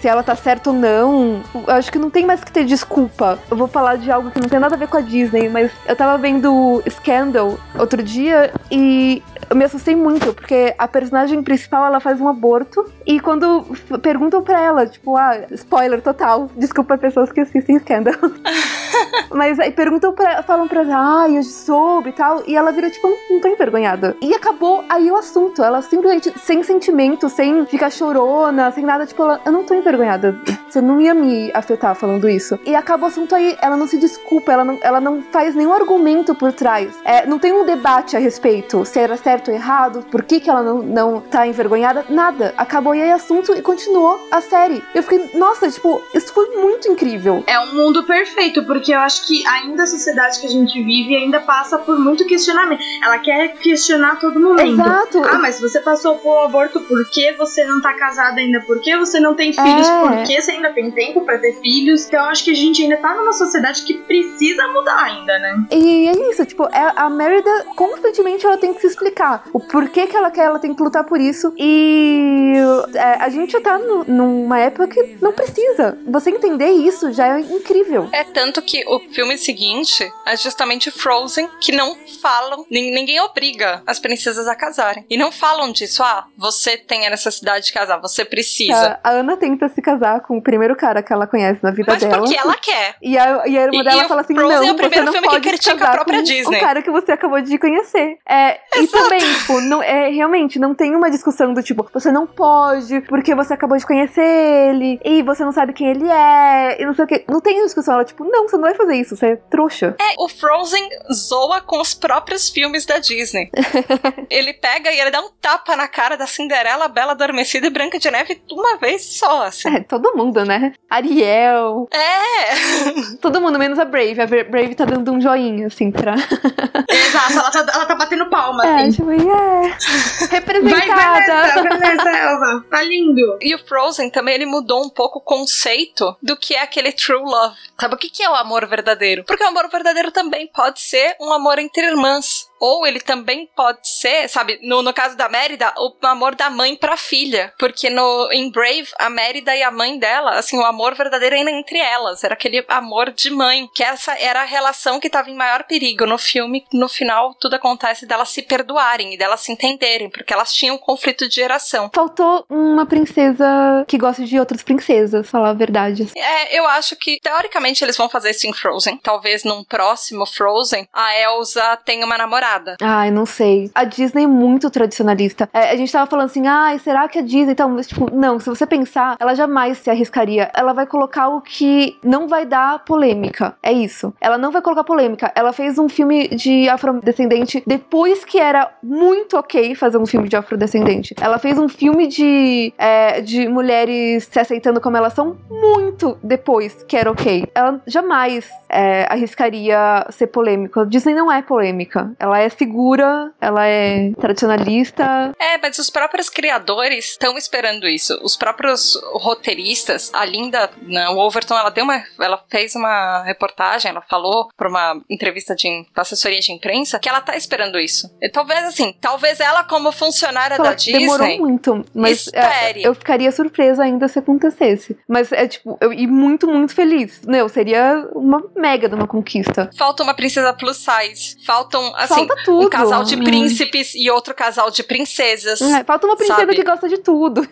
se ela tá certa ou não. Eu acho que não tem mais que ter desculpa. Eu vou falar de algo que não tem nada a ver com a Disney, mas eu tava vendo Scandal outro dia e eu me assustei muito, porque a personagem principal ela faz um aborto e quando perguntam pra ela, tipo, ah, spoiler total, desculpa pessoas que assistem Scandal. Mas aí perguntam pra, falam pra ela, ah, eu soube e tal. E ela vira, tipo, não tô envergonhada. E acabou aí o assunto. Ela simplesmente, sem sentimento, sem ficar chorona, sem nada, tipo, ela, eu não tô envergonhada. Você não ia me afetar falando isso. E acaba o assunto aí, ela não se desculpa, ela não, ela não faz nenhum argumento por trás. É, não tem um debate a respeito, se era certo ou errado, por que, que ela não, não tá envergonhada, nada. Acabou aí assunto e continuou a série. Eu fiquei, nossa, tipo, isso foi muito incrível. É um mundo perfeito, porque eu acho que ainda a sociedade que a gente vive ainda passa por muito questionamento. Ela quer questionar todo momento. Exato. Ah, mas você passou por um aborto, por que você não tá casada ainda? Por que você não tem filhos? É. Por que você... ainda tem tempo pra ter filhos, então eu acho que a gente ainda tá numa sociedade que precisa mudar ainda, né? E é isso, tipo, é- a Merida constantemente ela tem que se explicar o porquê que ela quer, ela tem que lutar por isso. E é, a gente já tá nu- numa época que não precisa. Você entender isso já é incrível. É tanto que o filme seguinte é justamente Frozen, que não falam, nin- ninguém obriga as princesas a casarem. E não falam disso, ah, você tem a necessidade de casar, você precisa. A, a Ana tenta se casar com o primeiro cara que ela conhece na vida Mas dela. porque ela quer. E a, e a irmã E- dela e fala assim: Frozen não, é o primeiro você não filme que pode se critica a própria com Disney. o cara que você acabou de conhecer. É, e também, tipo, não, é, realmente, não tem uma discussão do tipo, você não pode, porque você acabou de conhecer ele, e você não sabe quem ele é, e não sei o que. Não tem discussão. Ela, tipo, não, você não vai fazer isso, você é trouxa. É, o Frozen zoa com os próprios filmes da Disney. ele pega e ele dá um tapa na cara da Cinderela, Bela Adormecida e Branca de Neve uma vez só, assim. É, todo mundo, né? Ariel. É! Todo mundo, menos a Brave. A Bra- Brave tá dando um joinha, assim, pra. Exato, ela tá, ela tá batendo palma, É, assim. Yeah. Vai, Representada. beleza, Elva. Tá lindo. E o Frozen também ele mudou um pouco o conceito do que é aquele true love. Sabe o que que é o amor verdadeiro? Porque o amor verdadeiro também pode ser um amor entre irmãs. Ou ele também pode ser, sabe, no, no caso da Mérida, o amor da mãe pra filha. Porque no, em Brave, a Mérida e a mãe dela, assim, o amor verdadeiro era entre elas. Era aquele amor de mãe. Que essa era a relação que tava em maior perigo. No filme, no final, tudo acontece delas se perdoarem e delas se entenderem. Porque elas tinham um conflito de geração. Faltou uma princesa que gosta de outras princesas, falar a verdade. É, eu acho que teoricamente eles vão fazer isso em Frozen. Talvez num próximo Frozen a Elsa tenha uma namorada. Ai, não sei. A Disney é muito tradicionalista. É, a gente tava falando assim, ai, será que a Disney tá. Mas, tipo, não, se você pensar, ela jamais se arriscaria. Ela vai colocar o que não vai dar polêmica. É isso. Ela não vai colocar polêmica. Ela fez um filme de afrodescendente depois que era muito ok fazer um filme de afrodescendente. Ela fez um filme de, é, de mulheres se aceitando como elas são muito depois que era ok. Ela jamais é, arriscaria ser polêmica. A Disney não é polêmica. Ela é segura, ela é tradicionalista. É, mas os próprios criadores estão esperando isso. Os próprios roteiristas, a Linda, não, o Overton, ela deu uma, ela fez uma reportagem, ela falou para uma entrevista de pra assessoria de imprensa que ela tá esperando isso. E talvez assim, talvez ela como funcionária Fala da Disney demorou muito, mas é, espere. eu ficaria surpresa ainda se acontecesse. Mas é tipo, eu e muito, muito feliz. Meu, seria uma mega de uma conquista. Falta uma princesa plus size. Faltam, assim, Falta tudo. um casal de Hum. príncipes e outro casal de princesas. É, falta uma princesa sabe? que gosta de tudo.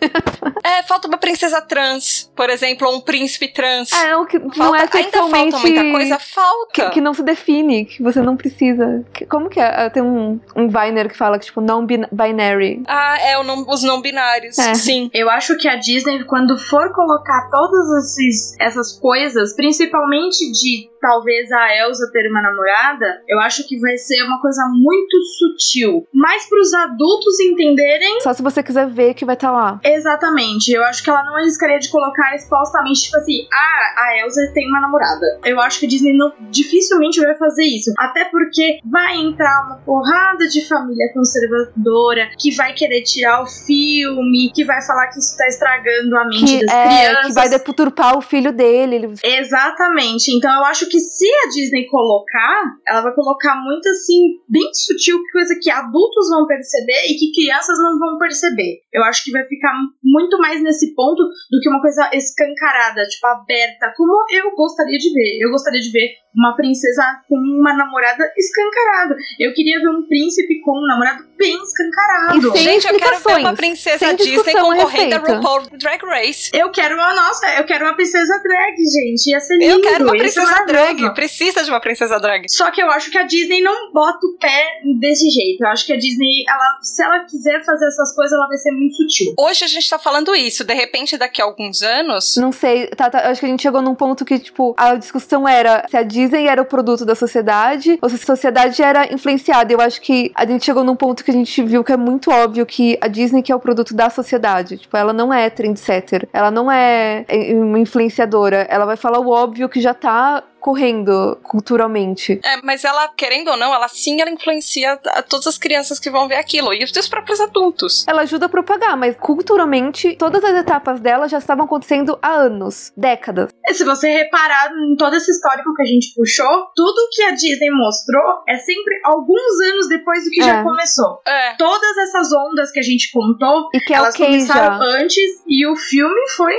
É, falta uma princesa trans, por exemplo, ou um príncipe trans. É, o que não Falta- é ainda sexualmente. falta muita coisa, falta. Que, que não se define, que você não precisa. Que- como que é? Tem um, um Viner que fala que, tipo, não bin- binary. Ah, é, o não- os não binários. É. Sim. Eu acho que a Disney, quando for colocar todas esses, essas coisas, principalmente de talvez a Elsa ter uma namorada, eu acho que vai ser uma coisa muito sutil. Mais pros adultos entenderem. Só se você quiser ver que vai estar lá. Exatamente. Eu acho que ela não arriscaria de colocar expostamente, tipo assim, ah, a Elsa tem uma namorada. Eu acho que a Disney não, dificilmente vai fazer isso. Até porque vai entrar uma porrada de família conservadora que vai querer tirar o filme, que vai falar que isso tá estragando a mente Que, das é, crianças. que vai deturpar o filho dele. Ele... Exatamente. Então eu acho que se a Disney colocar, ela vai colocar muito assim, bem sutil, coisa que adultos vão perceber e que crianças não vão perceber. Eu acho que vai ficar muito mais nesse ponto do que uma coisa escancarada, tipo, aberta, como eu gostaria de ver. Eu gostaria de ver uma princesa com uma namorada escancarada. Eu queria ver um príncipe com um namorado bem escancarado. E sem Gente, eu quero ver uma princesa sem Disney concorrendo a. RuPaul Drag Race. Eu quero uma, nossa, eu quero uma princesa drag, gente. Ia ser lindo. Eu quero uma princesa drag. Precisa de uma princesa drag. Só que eu acho que a Disney não bota o pé desse jeito. Eu acho que a Disney, ela, se ela quiser fazer essas coisas, ela vai ser muito sutil. Hoje a gente tá falando isso. De repente, daqui a alguns anos. Não sei, tá, tá, eu acho que a gente chegou num ponto que, tipo, a discussão era se a Disney era o produto da sociedade ou se a sociedade era influenciada. Eu acho que a gente chegou num ponto que a gente viu que é muito óbvio que a Disney que é o produto da sociedade. Tipo, ela não é trendsetter, ela não é uma influenciadora, ela vai falar o óbvio que já tá correndo culturalmente. É, mas ela, querendo ou não, ela sim, ela influencia a todas as crianças que vão ver aquilo. E os próprios adultos. Ela ajuda a propagar, mas culturalmente, todas as etapas dela já estavam acontecendo há anos, décadas. E se você reparar em todo esse histórico que a gente puxou, tudo que a Disney mostrou é sempre alguns anos depois do que É. já começou. É. Todas essas ondas que a gente contou, E que é elas ok começaram já. antes e o filme foi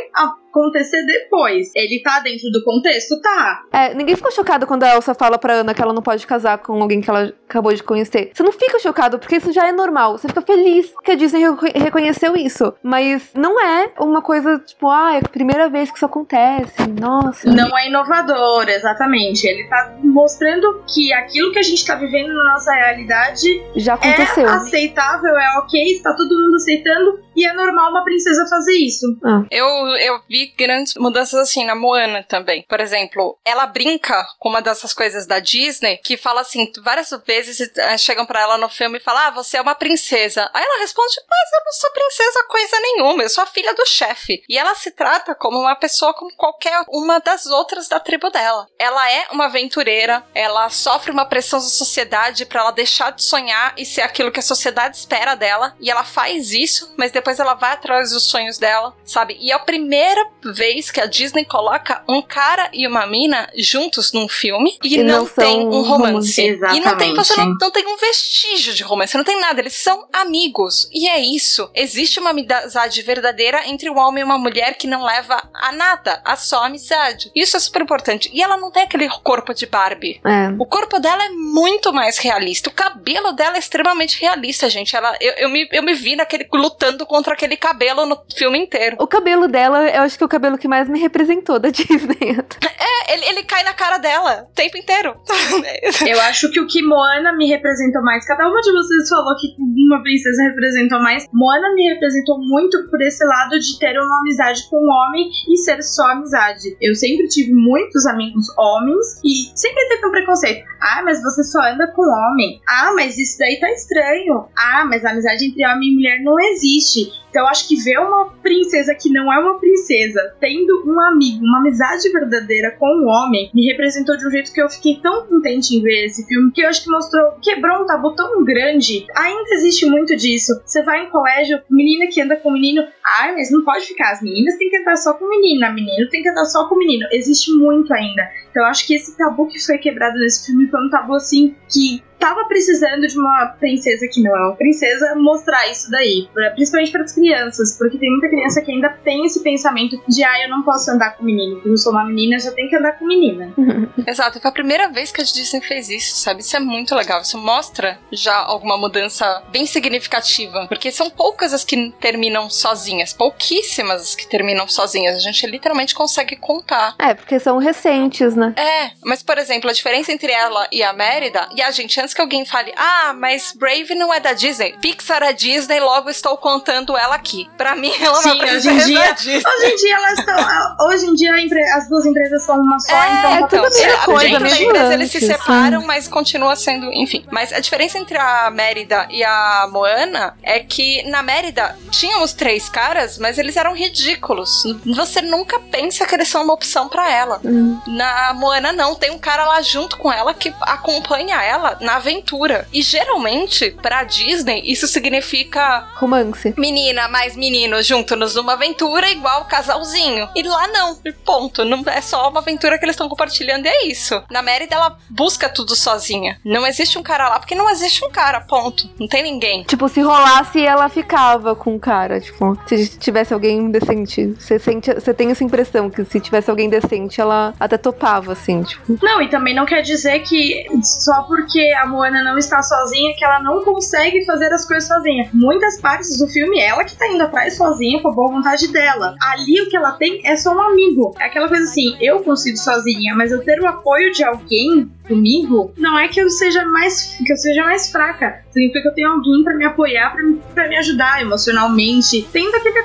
acontecer depois. Ele tá dentro do contexto? Tá. É, ninguém ficou chocado quando a Elsa fala pra Ana que ela não pode casar com alguém que ela acabou de conhecer. Você não fica chocado, porque isso já é normal. Você fica feliz que a Disney reco- reconheceu isso. Mas não é uma coisa, tipo, ah, é a primeira vez que isso acontece. Nossa. Não é inovador, exatamente. Ele tá mostrando que aquilo que a gente tá vivendo na nossa realidade Já aconteceu. é aceitável, é ok, está todo mundo aceitando e é normal uma princesa fazer isso. Eu, eu vi grandes mudanças assim na Moana também. Por exemplo, ela brinca com uma dessas coisas da Disney que fala assim, várias vezes eh, chegam pra ela no filme e falam: Ah, você é uma princesa. Aí ela responde: Mas eu não sou princesa coisa nenhuma, eu sou a filha do chefe. E ela se trata como uma pessoa como qualquer uma das outras da tribo dela. Ela é uma aventureira, ela sofre uma pressão da sociedade pra ela deixar de sonhar e ser aquilo que a sociedade espera dela. E ela faz isso, mas depois ela vai atrás dos sonhos dela, sabe? E é a primeira vez que a Disney coloca um cara e uma mina juntos num filme e, E não, não tem um romance. romance. E não tem, você não, Exatamente. não tem um vestígio de romance, não tem nada, eles são amigos. E é isso. Existe uma amizade verdadeira entre um homem e uma mulher que não leva a nada, a só amizade. Isso é super importante. E ela não tem aquele corpo de Barbie. É. O corpo dela é muito mais realista. O cabelo dela é extremamente realista, gente. Ela, eu, eu, me, eu me vi naquele, lutando contra aquele cabelo no filme inteiro. O cabelo dela, eu acho que é o cabelo que mais me representou da Disney. É, ele, ele cai na cara dela o tempo inteiro. Eu acho que o que Moana me representou mais, cada uma de vocês falou que uma princesa representou mais. Moana me representou muito por esse lado de ter uma amizade com um homem e ser só amizade. Eu sempre tive muitos amigos homens e sempre teve um preconceito. Ah, mas você só anda com homem. Ah, mas isso daí tá estranho. Ah, mas a amizade entre homem e mulher não existe. Então acho que ver uma princesa que não é uma princesa tendo um amigo, uma amizade verdadeira com um homem, me representou de um jeito que eu fiquei tão contente em ver esse filme, que eu acho que mostrou, quebrou um tabu tão grande. Ainda existe muito disso. Você vai em colégio, menina que anda com menino, ai, mas não pode ficar. As meninas têm que andar só com menina, menino tem que andar só com menino. Existe muito ainda. Então eu acho que esse tabu que foi quebrado nesse filme foi um tabu assim que tava precisando de uma princesa que não é uma princesa mostrar isso daí, pra- principalmente para as crianças, porque tem muita criança que ainda tem esse pensamento de ah, eu não posso andar com menino, porque eu sou uma menina, eu já tenho que andar com menina. Exato, foi a primeira vez que a Disney fez isso, sabe? Isso é muito legal. Isso mostra já alguma mudança bem significativa. Porque são poucas as que terminam sozinhas, pouquíssimas as que terminam sozinhas. A gente literalmente consegue contar. É, porque são recentes, né? É, mas por exemplo, a diferença entre ela e a Mérida, e a gente, antes que alguém fale, ah, mas Brave não é da Disney. Pixar é Disney, logo estou contando ela aqui. Pra mim, ela é uma Sim, hoje em dia, Disney. hoje em dia elas estão, hoje em dia as duas empresas são uma só, É, então tá então, tudo mesma é, coisa, dentro da empresa eles se separam, mas continua sendo, enfim. Mas a diferença entre a Mérida e a Moana é que na Mérida tinham os três caras, mas eles eram ridículos. Você nunca pensa que eles são uma opção pra ela. Na Moana não, tem um cara lá junto com ela que acompanha ela na aventura. E geralmente, pra Disney, isso significa Romance. menina mais menino juntos numa aventura igual casalzinho. E lá não, e ponto. Não é só uma aventura que eles estão compartilhando e é isso. Na Mérida ela busca tudo sozinha. Não existe um cara lá porque não existe um cara, ponto. Não tem ninguém. Tipo, se rolasse, ela ficava com o cara. Tipo, se tivesse alguém decente. Você sente, você tem essa impressão que se tivesse alguém decente, ela até topava, assim, tipo. Não, e também não quer dizer que só porque a Moana não está sozinha que ela não consegue fazer as coisas sozinha. Muitas partes do filme, ela que tá indo atrás sozinha com a boa vontade dela. Ali o que ela tem é só um amigo. É aquela coisa assim, eu consigo sozinha, mas eu ter o apoio de alguém comigo, não é que eu seja mais que eu seja mais fraca. Significa que eu tenho alguém pra me apoiar, pra, me- pra me ajudar emocionalmente. Tendo aquele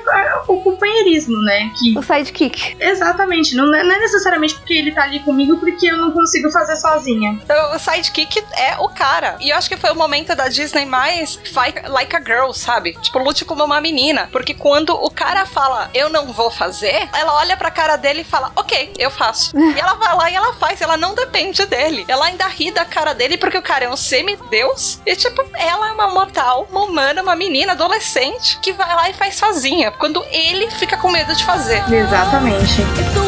o companheirismo, né? Que O sidekick. Exatamente, não é, não é necessariamente porque ele tá ali comigo porque eu não consigo fazer sozinha. Então, o sidekick é o cara. E eu acho que foi o momento da Disney mais fight like a girl, sabe? Tipo, lute como uma menina. Porque quando o cara fala, eu não vou fazer, ela olha pra cara dele e fala, ok, eu faço. e ela vai lá e ela faz, ela não depende dele. Ela ainda ri da cara dele porque o cara é um semideus. E, tipo, ela é uma mortal, uma humana, uma menina, adolescente, que vai lá e faz sozinha. Quando ele fica com medo de fazer. Exatamente. Então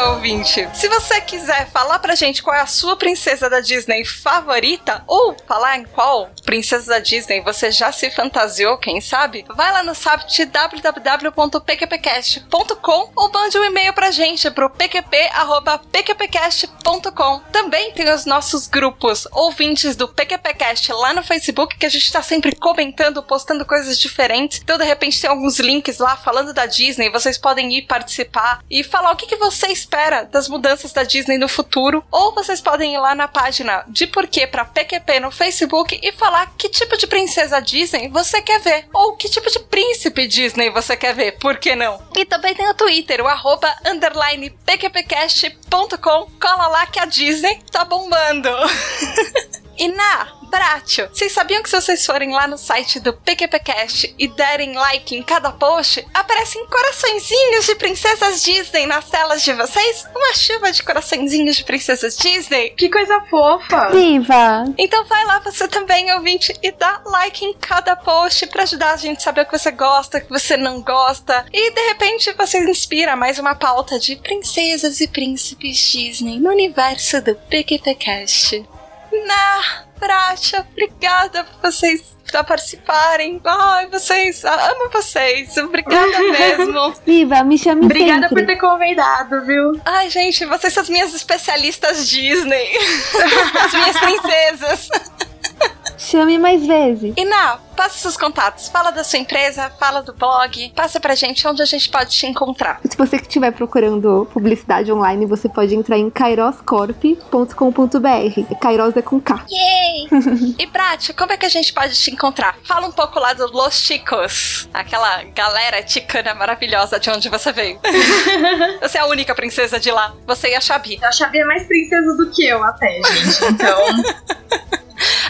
meu ouvinte. Se você quiser falar pra gente qual é a sua princesa da Disney favorita, ou falar em qual princesa da Disney você já se fantasiou, quem sabe, vai lá no site www.pqpcast.com ou mande um e-mail pra gente pro pqp.pqpcast.com. Também tem os nossos grupos ouvintes do PQPcast lá no Facebook, que a gente tá sempre comentando, postando coisas diferentes. Então, de repente, tem alguns links lá falando da Disney, vocês podem ir participar e falar o que, que você espera das mudanças da Disney no futuro. Ou vocês podem ir lá na página de porquê pra PQP no Facebook e falar que tipo de princesa Disney você quer ver. Ou que tipo de príncipe Disney você quer ver, por que não? E também tem o Twitter, o arroba underline pqpcast.com. Cola lá que a Disney tá bombando. e na Bratio, vocês sabiam que se vocês forem lá no site do PQPcast e derem like em cada post, aparecem coraçõezinhos de princesas Disney nas telas de vocês? Uma chuva de coraçõezinhos de princesas Disney? Que coisa fofa! Viva! Então vai lá você também, ouvinte, e dá like em cada post pra ajudar a gente a saber o que você gosta, o que você não gosta. E de repente você inspira mais uma pauta de princesas e príncipes Disney no universo do PQPcast. Na Pracha, obrigada por vocês pra participarem. Ai, vocês, amo vocês. Obrigada mesmo. Viva, me chame Obrigada sempre. por ter convidado, viu? Ai, gente, vocês são as minhas especialistas Disney. as minhas princesas. Chame mais vezes. E na, passa seus contatos. Fala da sua empresa, fala do blog. Passa pra gente onde a gente pode te encontrar. Se você estiver procurando publicidade online, você pode entrar em kairoscorp.com.br. Kairos é com K. Yay! e Brat, como é que a gente pode te encontrar? Fala um pouco lá do Los Chicos. Aquela galera ticana maravilhosa de onde você veio. você é a única princesa de lá. Você e a Xabi. A Xabi é mais princesa do que eu até, gente. Então...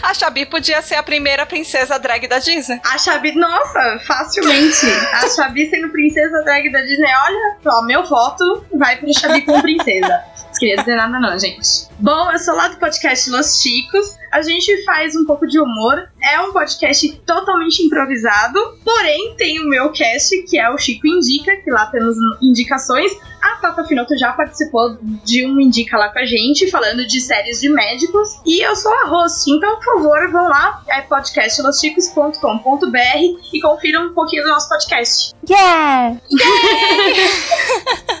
A Xabi podia ser a primeira princesa drag da Disney. A Xabi, nossa, facilmente. A Xabi sendo princesa drag da Disney, olha, ó, meu voto vai pro Xabi como princesa. Não queria dizer nada não, gente. Bom, eu sou lá do podcast Los Chicos. A gente faz um pouco de humor. É um podcast totalmente improvisado. Porém, tem o meu cast, que é o Chico Indica, que lá temos indicações. A Tata Finoto já participou de um Indica lá com a gente, falando de séries de médicos. E eu sou a host, então, por favor, vão lá, é podcastlosticos.com.br e confiram um pouquinho do nosso podcast. Yeah! Yeah,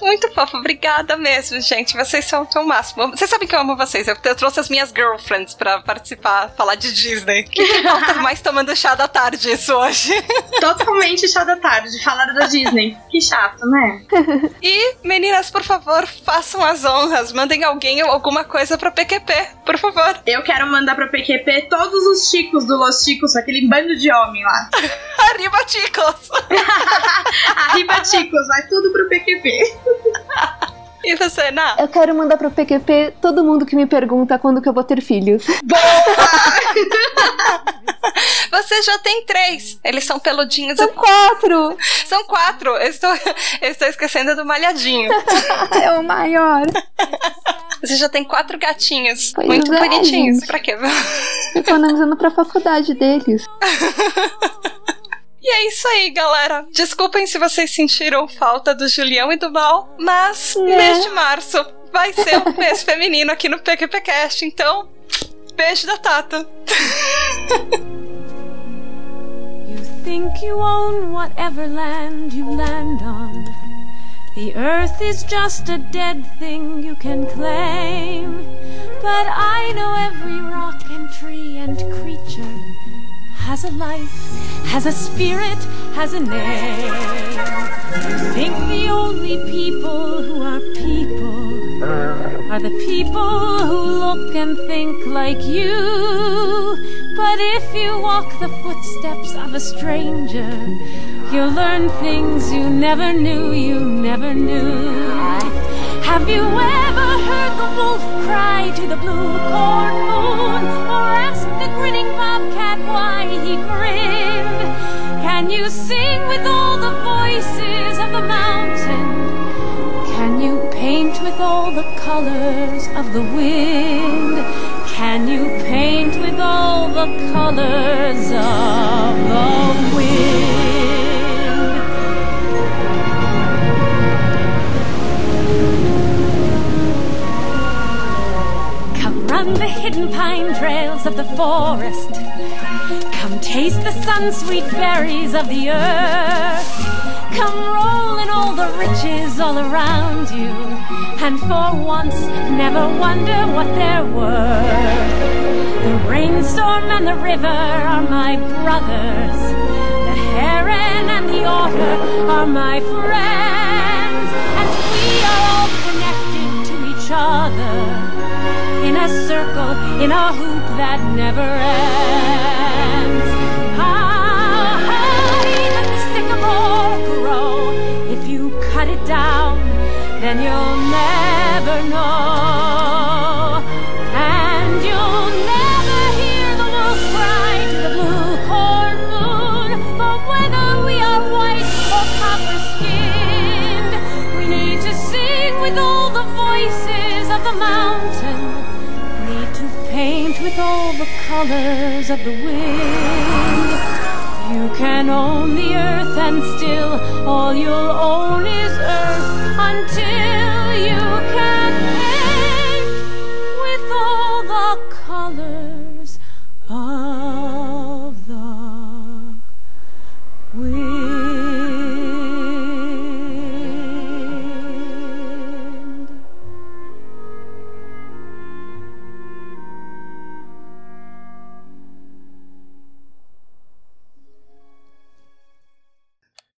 muito fofo, obrigada mesmo, gente. Vocês são tão máximo. Vocês sabem que eu amo vocês. Eu, eu trouxe as minhas girlfriends pra participar, falar de Disney. Que, que falta mais tomando chá da tarde isso hoje? Totalmente chá da tarde, falar da Disney. Que chato, né? E, meninas, por favor, façam as honras. Mandem alguém ou alguma coisa pra PQP, por favor. Eu quero mandar pra PQP todos os chicos do Los Chicos, aquele bando de homem lá. Arriba, chicos! Arriba, chicos, vai tudo pro PQP. E você, Ná? Eu quero mandar pro PQP todo mundo que me pergunta quando que eu vou ter filhos. Você já tem três. Eles são peludinhos. São quatro! São quatro. Eu estou, eu estou esquecendo do malhadinho. é o maior. Você já tem quatro gatinhos. Pois muito é, bonitinhos. gente. Pra quê? Economizando pra faculdade deles. E é isso aí, galera. Desculpem se vocês sentiram falta do Julião e do Mal, mas É. mês de março vai ser o mês feminino aqui no PQPcast, então beijo da Tata. You think you own whatever land you land on. The earth is just a dead thing you can claim. But I know every rock and tree and creature has a life, has a spirit, has a name. Think the only people who are people are the people who look and think like you. But if you walk the footsteps of a stranger, you'll learn things you never knew, you never knew. Have you ever heard the wolf cry to the blue corn moon? Or asked the grinning bobcat why he grinned? Can you sing with all the voices of the mountain? Can you paint with all the colors of the wind? Can you paint with all the colors of the wind? The hidden pine trails of the forest. Come taste the sun sweet berries of the earth. Come roll in all the riches all around you. And for once, never wonder what they're worth. The rainstorm and the river are my brothers. The heron and the otter are my friends. And we are all connected to each other circle, in a hoop that never ends. How high does the sycamore grow? If you cut it down, then you'll never know. with all the colors of the wind. You can own the earth and still all you'll own is earth until you